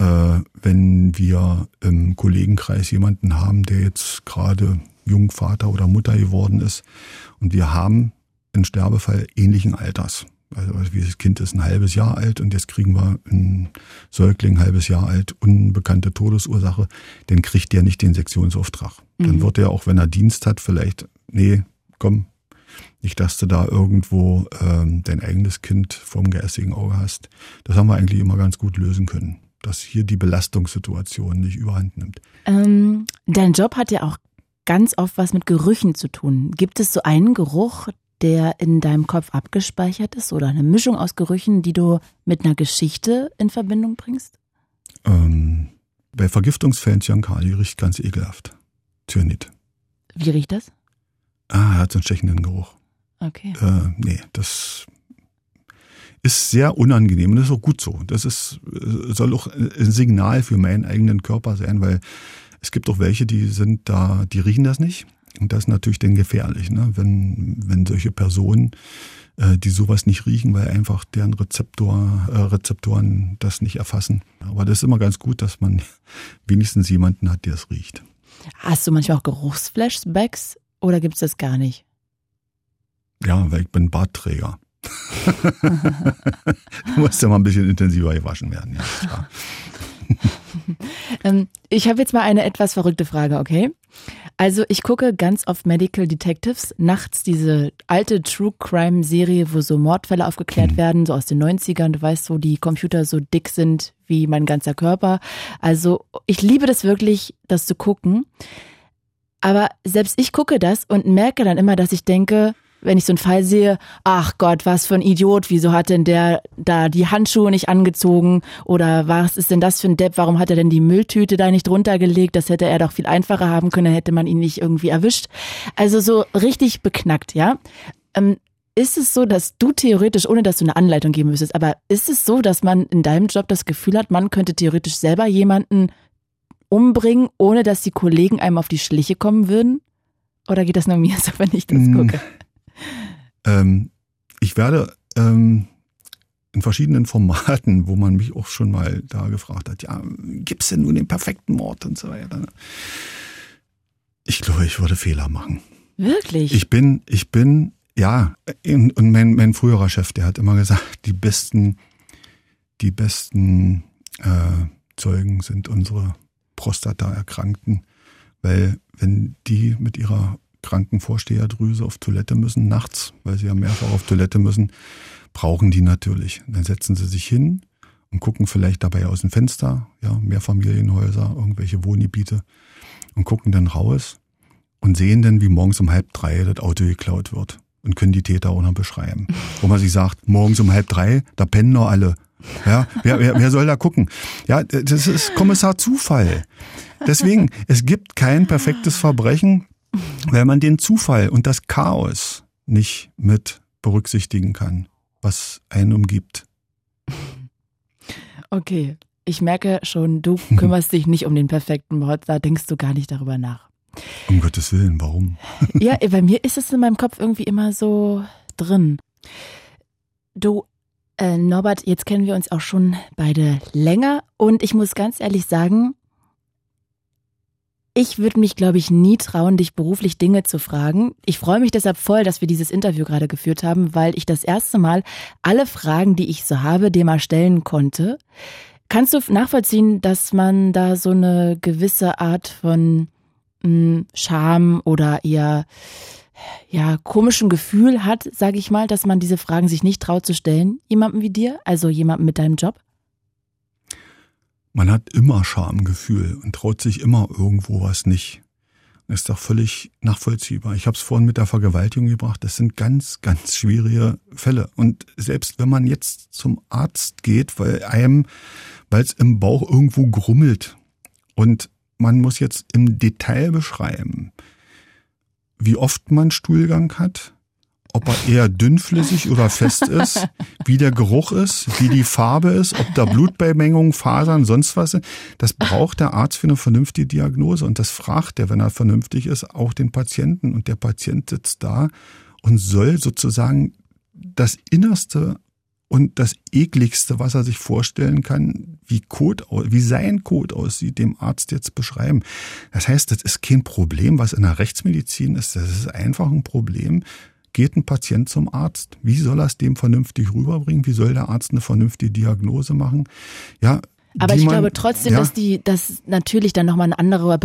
wenn wir im Kollegenkreis jemanden haben, der jetzt gerade Jungvater oder Mutter geworden ist und wir haben einen Sterbefall ähnlichen Alters. Also wie das Kind ist ein halbes Jahr alt und jetzt kriegen wir einen Säugling ein halbes Jahr alt, unbekannte Todesursache, dann kriegt der nicht den Sektionsauftrag. Mhm. Dann wird er, auch wenn er Dienst hat, vielleicht, nee, komm, nicht, dass du da irgendwo ähm, dein eigenes Kind vom geistigen Auge hast. Das haben wir eigentlich immer ganz gut lösen können dass hier die Belastungssituation nicht überhand nimmt. Ähm, dein Job hat ja auch ganz oft was mit Gerüchen zu tun. Gibt es so einen Geruch, der in deinem Kopf abgespeichert ist oder eine Mischung aus Gerüchen, die du mit einer Geschichte in Verbindung bringst? Ähm, bei Vergiftungsfällen Cyankali riecht ganz ekelhaft. Cyanid. Wie riecht das? Ah, er hat so einen stechenden Geruch. Okay. Äh, nee, das ist sehr unangenehm und das ist auch gut so. Das ist, soll auch ein Signal für meinen eigenen Körper sein, weil es gibt auch welche, die sind da, die riechen das nicht. Und das ist natürlich dann gefährlich, ne? wenn, wenn solche Personen, äh, die sowas nicht riechen, weil einfach deren Rezeptor, äh, Rezeptoren das nicht erfassen. Aber das ist immer ganz gut, dass man wenigstens jemanden hat, der es riecht. Hast du manchmal auch Geruchsflashbacks oder gibt es das gar nicht? Ja, weil ich bin Bartträger. Du musst ja mal ein bisschen intensiver gewaschen werden, ja. Ähm, ich habe jetzt mal eine etwas verrückte Frage, okay? Also ich gucke ganz oft Medical Detectives, nachts diese alte True Crime Serie, wo so Mordfälle aufgeklärt hm. werden, so aus den 90ern, du weißt, wo die Computer so dick sind wie mein ganzer Körper. Also ich liebe das wirklich, das zu gucken. Aber selbst ich gucke das und merke dann immer, dass ich denke, wenn ich so einen Fall sehe, ach Gott, was für ein Idiot, wieso hat denn der da die Handschuhe nicht angezogen oder was ist denn das für ein Depp, warum hat er denn die Mülltüte da nicht runtergelegt, das hätte er doch viel einfacher haben können, hätte man ihn nicht irgendwie erwischt. Also so richtig beknackt, ja. Ähm, ist es so, dass du theoretisch, ohne dass du eine Anleitung geben müsstest, aber ist es so, dass man in deinem Job das Gefühl hat, man könnte theoretisch selber jemanden umbringen, ohne dass die Kollegen einem auf die Schliche kommen würden? Oder geht das nur mir so, wenn ich das Mm, gucke? Ähm, ich werde ähm, in verschiedenen Formaten, wo man mich auch schon mal da gefragt hat, ja, gibt's denn nun den perfekten Mord und so weiter. ne? Ich glaube, ich würde Fehler machen. Wirklich? Ich bin, ich bin, ja, und und mein, mein früherer Chef, der hat immer gesagt, die besten, die besten äh, Zeugen sind unsere Prostata-Erkrankten, weil wenn die mit ihrer kranken Vorsteherdrüse auf Toilette müssen, nachts, weil sie ja mehrfach auf Toilette müssen, brauchen die natürlich. Dann setzen sie sich hin und gucken vielleicht dabei aus dem Fenster, ja, Mehrfamilienhäuser, irgendwelche Wohngebiete und gucken dann raus und sehen dann, wie morgens um halb drei das Auto geklaut wird und können die Täter auch noch beschreiben. Wo man sich sagt, morgens um halb drei, da pennen noch alle. Ja, wer, wer, wer soll da gucken? Ja, das ist Kommissar Zufall. Deswegen, es gibt kein perfektes Verbrechen, weil man den Zufall und das Chaos nicht mit berücksichtigen kann, was einen umgibt. Okay. Ich merke schon, du kümmerst dich nicht um den perfekten Mord, da denkst du gar nicht darüber nach. Um Gottes Willen, warum? Ja, bei mir ist es in meinem Kopf irgendwie immer so drin. Du, äh, Norbert, jetzt kennen wir uns auch schon beide länger und ich muss ganz ehrlich sagen, ich würde mich, glaube ich, nie trauen, dich beruflich Dinge zu fragen. Ich freue mich deshalb voll, dass wir dieses Interview gerade geführt haben, weil ich das erste Mal alle Fragen, die ich so habe, dir mal stellen konnte. Kannst du nachvollziehen, dass man da so eine gewisse Art von mh, Scham oder eher ja komischen Gefühl hat, sage ich mal, dass man diese Fragen sich nicht traut zu stellen, jemandem wie dir, also jemandem mit deinem Job? Man hat immer Schamgefühl und traut sich immer irgendwo was nicht. Das ist doch völlig nachvollziehbar. Ich habe es vorhin mit der Vergewaltigung gebracht. Das sind ganz, ganz schwierige Fälle. Und selbst wenn man jetzt zum Arzt geht, weil einem, weil es im Bauch irgendwo grummelt und man muss jetzt im Detail beschreiben, wie oft man Stuhlgang hat, ob er eher dünnflüssig oder fest ist, wie der Geruch ist, wie die Farbe ist, ob da Blutbeimengungen, Fasern, sonst was sind. Das braucht der Arzt für eine vernünftige Diagnose und das fragt er, wenn er vernünftig ist, auch den Patienten. Und der Patient sitzt da und soll sozusagen das Innerste und das ekligste, was er sich vorstellen kann, wie Kot, wie sein Kot aussieht, dem Arzt jetzt beschreiben. Das heißt, das ist kein Problem, was in der Rechtsmedizin ist. Das ist einfach ein Problem, geht ein Patient zum Arzt? Wie soll er es dem vernünftig rüberbringen? Wie soll der Arzt eine vernünftige Diagnose machen? Ja. Aber ich man- glaube trotzdem, ja, dass die, dass natürlich dann nochmal ein anderer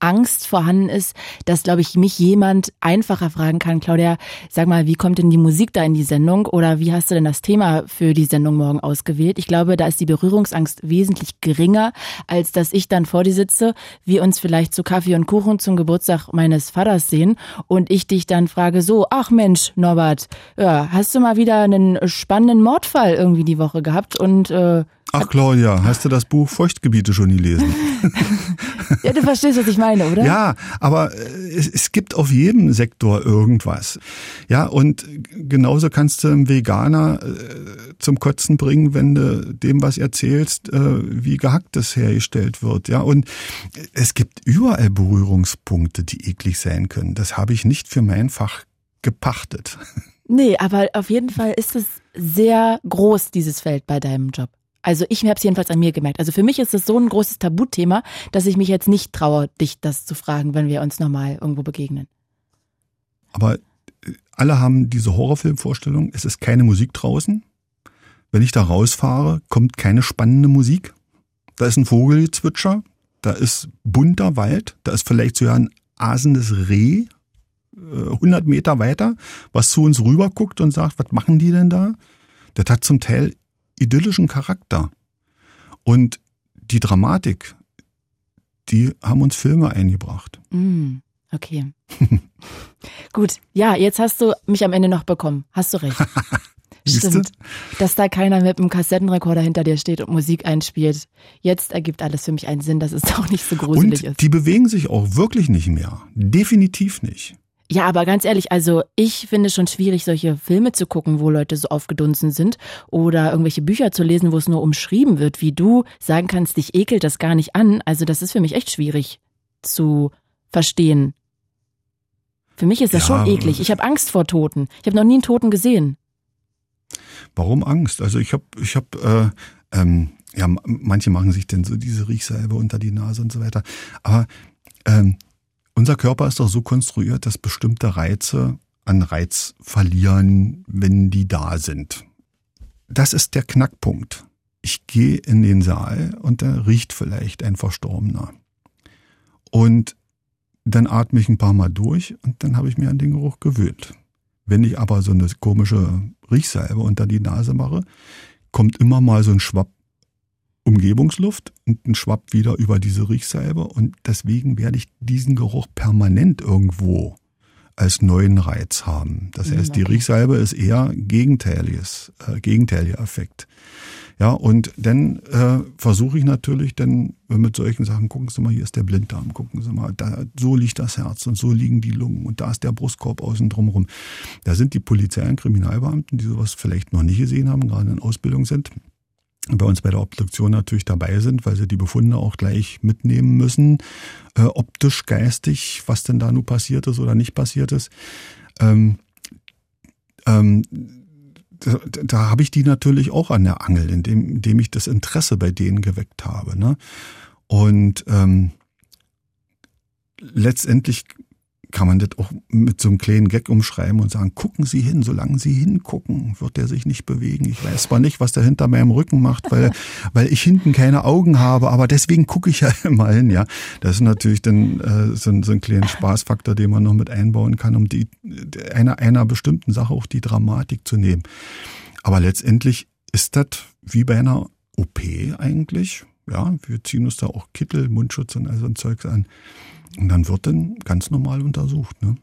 Berührungsangst vorhanden ist, dass, glaube ich, mich jemand einfacher fragen kann, Claudia, sag mal, wie kommt denn die Musik da in die Sendung oder wie hast du denn das Thema für die Sendung morgen ausgewählt? Ich glaube, da ist die Berührungsangst wesentlich geringer, als dass ich dann vor dir sitze, wir uns vielleicht zu Kaffee und Kuchen zum Geburtstag meines Vaters sehen und ich dich dann frage so, ach Mensch, Norbert, ja, hast du mal wieder einen spannenden Mordfall irgendwie die Woche gehabt und äh, Ach Claudia, hast du das Buch Feuchtgebiete schon gelesen? Ja, du verstehst, was ich meine, oder? Ja, aber äh, es, es gibt auf jedem Sektor irgendwas. Ja, und genauso kannst du einen Veganer äh, zum Kotzen bringen, wenn du dem was erzählst, äh, wie Gehacktes hergestellt wird. Ja, und es gibt überall Berührungspunkte, die eklig sein können. Das habe ich nicht für mein Fach gepachtet. Nee, aber auf jeden Fall ist es sehr groß, dieses Feld bei deinem Job. Also ich habe es jedenfalls an mir gemerkt. Also für mich ist es so ein großes Tabuthema, dass ich mich jetzt nicht traue, dich das zu fragen, wenn wir uns nochmal irgendwo begegnen. Aber äh, alle haben diese Horrorfilmvorstellung, es ist keine Musik draußen. Wenn ich da rausfahre, kommt keine spannende Musik. Da ist ein Vogelgezwitscher, da ist bunter Wald, da ist vielleicht sogar ein asendes Reh, äh, 100 Meter weiter, was zu uns rüber guckt und sagt, was machen die denn da? Das hat zum Teil idyllischen Charakter. Und die Dramatik, die haben uns Filme eingebracht. Mm, okay. Gut, ja, jetzt hast du mich am Ende noch bekommen. Hast du recht. Stimmt. Dass da keiner mit einem Kassettenrekorder hinter dir steht und Musik einspielt. Jetzt ergibt alles für mich einen Sinn, dass es auch nicht so gruselig Und ist. die bewegen sich auch wirklich nicht mehr. Definitiv nicht. Ja, aber ganz ehrlich, also ich finde es schon schwierig, solche Filme zu gucken, wo Leute so aufgedunsen sind oder irgendwelche Bücher zu lesen, wo es nur umschrieben wird, wie du sagen kannst, dich ekelt das gar nicht an. Also das ist für mich echt schwierig zu verstehen. Für mich ist das ja, schon eklig. Ich habe Angst vor Toten. Ich habe noch nie einen Toten gesehen. Warum Angst? Also ich habe, ich habe, äh, ähm, ja, manche machen sich denn so diese Riechsalbe unter die Nase und so weiter. Aber ähm, unser Körper ist doch so konstruiert, dass bestimmte Reize an Reiz verlieren, wenn die da sind. Das ist der Knackpunkt. Ich gehe in den Saal und da riecht vielleicht ein Verstorbener. Und dann atme ich ein paar Mal durch und dann habe ich mir an den Geruch gewöhnt. Wenn ich aber so eine komische Riechsalbe unter die Nase mache, kommt immer mal so ein Schwapp Umgebungsluft und ein Schwapp wieder über diese Riechsalbe und deswegen werde ich diesen Geruch permanent irgendwo als neuen Reiz haben. Das hm, heißt, die Riechsalbe ist eher gegenteiliges, äh, gegenteiliger Effekt. Ja, und dann äh, versuche ich natürlich dann mit solchen Sachen, gucken Sie mal, hier ist der Blinddarm, gucken Sie mal, da, so liegt das Herz und so liegen die Lungen und da ist der Brustkorb außen drumherum. Da sind die Polizei und Kriminalbeamten, die sowas vielleicht noch nicht gesehen haben, gerade in Ausbildung sind, bei uns bei der Obduktion natürlich dabei sind, weil sie die Befunde auch gleich mitnehmen müssen, äh, optisch, geistig, was denn da nun passiert ist oder nicht passiert ist. Ähm, ähm, da, da habe ich die natürlich auch an der Angel, indem, indem ich das Interesse bei denen geweckt habe. Ne? Und ähm, letztendlich kann man das auch mit so einem kleinen Gag umschreiben und sagen, gucken Sie hin, solange Sie hingucken, wird er sich nicht bewegen. Ich weiß zwar nicht, was der hinter meinem Rücken macht, weil, weil ich hinten keine Augen habe, aber deswegen gucke ich ja immer hin, ja. Das ist natürlich dann äh, so, ein, so ein kleiner Spaßfaktor, den man noch mit einbauen kann, um die einer, einer bestimmten Sache auch die Dramatik zu nehmen. Aber letztendlich ist das wie bei einer OP eigentlich. Ja, wir ziehen uns da auch Kittel, Mundschutz und all so ein Zeugs an. Und dann wird dann ganz normal untersucht. Ne?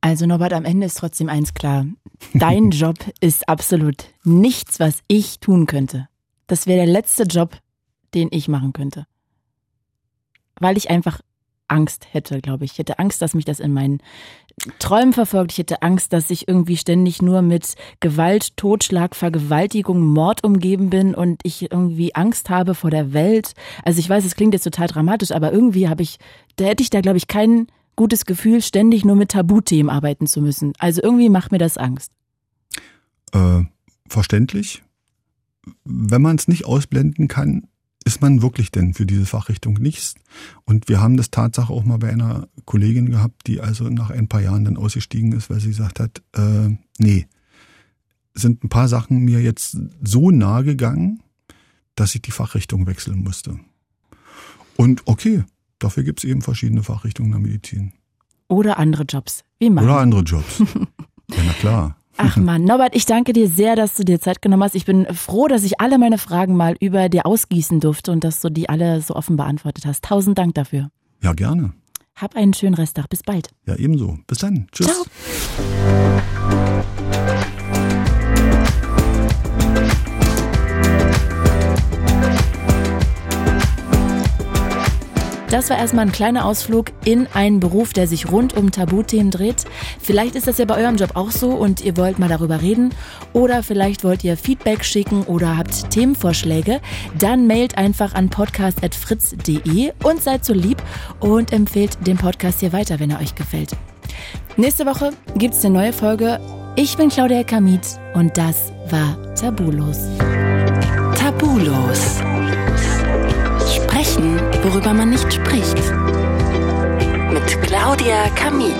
Also Norbert, am Ende ist trotzdem eins klar. Dein Job ist absolut nichts, was ich tun könnte. Das wäre der letzte Job, den ich machen könnte. Weil ich einfach Angst hätte, glaube ich. Ich hätte Angst, dass mich das in meinen Träumen verfolgt. Ich hätte Angst, dass ich irgendwie ständig nur mit Gewalt, Totschlag, Vergewaltigung, Mord umgeben bin und ich irgendwie Angst habe vor der Welt. Also ich weiß, es klingt jetzt total dramatisch, aber irgendwie habe ich, da hätte ich da, glaube ich, kein gutes Gefühl, ständig nur mit Tabuthemen arbeiten zu müssen. Also irgendwie macht mir das Angst. Äh, verständlich. Wenn man es nicht ausblenden kann, ist man wirklich denn für diese Fachrichtung nichts? Und wir haben das Tatsache auch mal bei einer Kollegin gehabt, die also nach ein paar Jahren dann ausgestiegen ist, weil sie gesagt hat, äh, nee, sind ein paar Sachen mir jetzt so nahe gegangen, dass ich die Fachrichtung wechseln musste. Und okay, dafür gibt es eben verschiedene Fachrichtungen der Medizin. Oder andere Jobs, wie man. Oder andere Jobs. ja, na klar. Ach man, Norbert, ich danke dir sehr, dass du dir Zeit genommen hast. Ich bin froh, dass ich alle meine Fragen mal über dir ausgießen durfte und dass du die alle so offen beantwortet hast. Tausend Dank dafür. Ja, gerne. Hab einen schönen Resttag. Bis bald. Ja, ebenso. Bis dann. Tschüss. Ciao. Das war erstmal ein kleiner Ausflug in einen Beruf, der sich rund um Tabuthemen dreht. Vielleicht ist das ja bei eurem Job auch so und ihr wollt mal darüber reden. Oder vielleicht wollt ihr Feedback schicken oder habt Themenvorschläge. Dann mailt einfach an podcast.fritz.de und seid so lieb und empfehlt den Podcast hier weiter, wenn er euch gefällt. Nächste Woche gibt es eine neue Folge. Ich bin Claudia Kamit und das war Tabulos. Tabulos. Worüber man nicht spricht. Mit Claudia Kamit.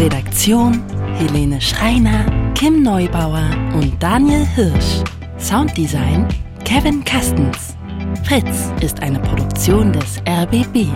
Redaktion Helene Schreiner, Kim Neubauer und Daniel Hirsch. Sounddesign Kevin Kastens. Fritz ist eine Produktion des RBB.